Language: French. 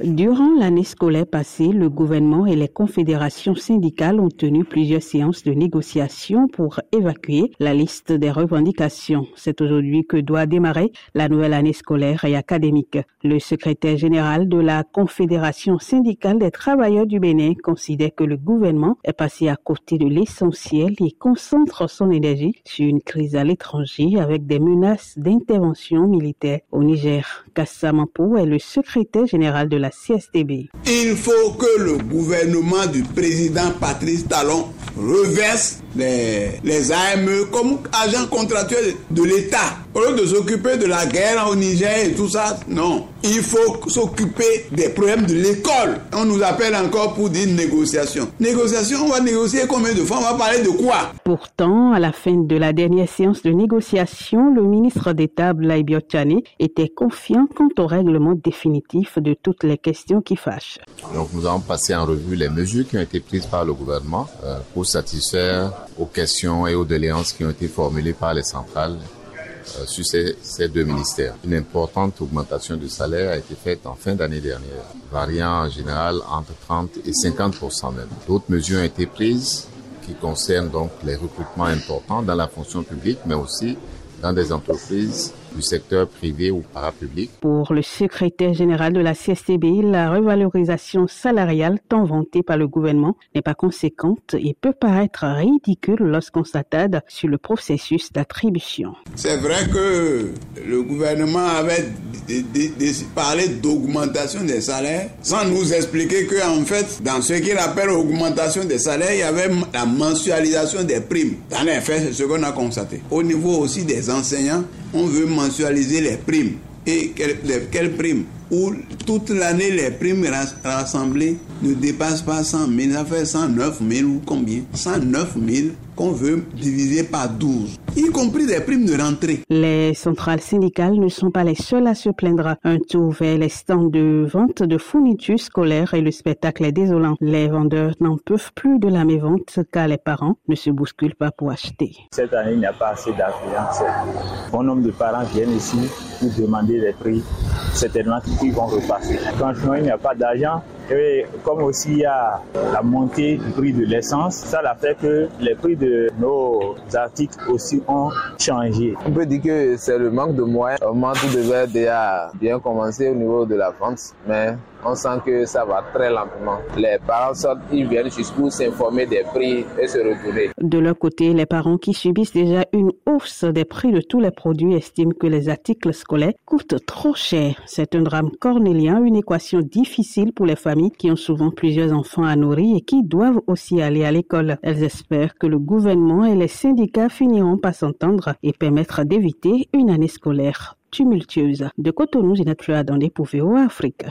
Durant l'année scolaire passée, le gouvernement et les confédérations syndicales ont tenu plusieurs séances de négociation pour évacuer la liste des revendications. C'est aujourd'hui que doit démarrer la nouvelle année scolaire et académique. Le secrétaire général de la Confédération syndicale des travailleurs du Bénin considère que le gouvernement est passé à côté de l'essentiel et concentre son énergie sur une crise à l'étranger avec des menaces d'intervention militaire au Niger. Kassamampo est le secrétaire général de Il faut que le gouvernement du président Patrice Talon reverse les, les AME comme agents contractuels de l'État. Au lieu de s'occuper de la guerre au Niger et tout ça, non. Il faut s'occuper des problèmes de l'école. On nous appelle encore pour dire négociation. Négociation, on va négocier combien de fois? On va parler de quoi? Pourtant, à la fin de la dernière séance de négociation, le ministre d'État Blaise était confiant quant au règlement définitif de toutes les questions qui fâchent. Donc nous avons passé en revue les mesures qui ont été prises par le gouvernement euh, pour satisfaire aux questions et aux doléances qui ont été formulées par les centrales euh, sur ces, deux ministères. Une importante augmentation du salaire a été faite en fin d'année dernière, variant en général entre 30 et 50 même. D'autres mesures ont été prises qui concernent donc les recrutements importants dans la fonction publique, mais aussi dans des entreprises du secteur privé ou parapublic. Pour le secrétaire général de la CSTB, la revalorisation salariale tant vantée par le gouvernement n'est pas conséquente et peut paraître ridicule lorsqu'on s'attarde sur le processus d'attribution. C'est vrai que le gouvernement avait parlé d'augmentation des salaires sans nous expliquer que en fait, dans ce qu'il appelle augmentation des salaires, il y avait la mensualisation des primes. Dans les faits, c'est ce qu'on a constaté. Au niveau aussi des enseignants, on veut mensualiser les primes. Et quelles, quelles primes? Où toute l'année les primes rassemblées ne dépassent pas 100 000, ça fait 109 000 ou combien? 109 000 qu'on veut diviser par 12 y compris des primes de rentrée. Les centrales syndicales ne sont pas les seules à se plaindre. Un tour vers les stands de vente de fournitures scolaires et le spectacle est désolant. Les vendeurs n'en peuvent plus de la mévente car les parents ne se bousculent pas pour acheter. Cette année, il n'y a pas assez d'affluence. Bon nombre de parents viennent ici pour demander les prix. Certainement qu'ils vont repasser. Franchement, il n'y a pas d'argent. Et comme aussi il y a la montée du prix de l'essence, ça a fait que les prix de nos articles aussi ont changé. On peut dire que c'est le manque de moyens. Au moment tout devait déjà bien commencer au niveau de la vente, mais on sent que ça va très lentement. Les parents sortent, ils viennent jusqu'où s'informer des prix et se retourner. De leur côté, les parents qui subissent déjà une des prix de tous les produits estiment que les articles scolaires coûtent trop cher. C'est un drame cornélien, une équation difficile pour les familles qui ont souvent plusieurs enfants à nourrir et qui doivent aussi aller à l'école. Elles espèrent que le gouvernement et les syndicats finiront par s'entendre et permettre d'éviter une année scolaire tumultueuse. De Cotonou, Zinat Fleur dans les Afrique.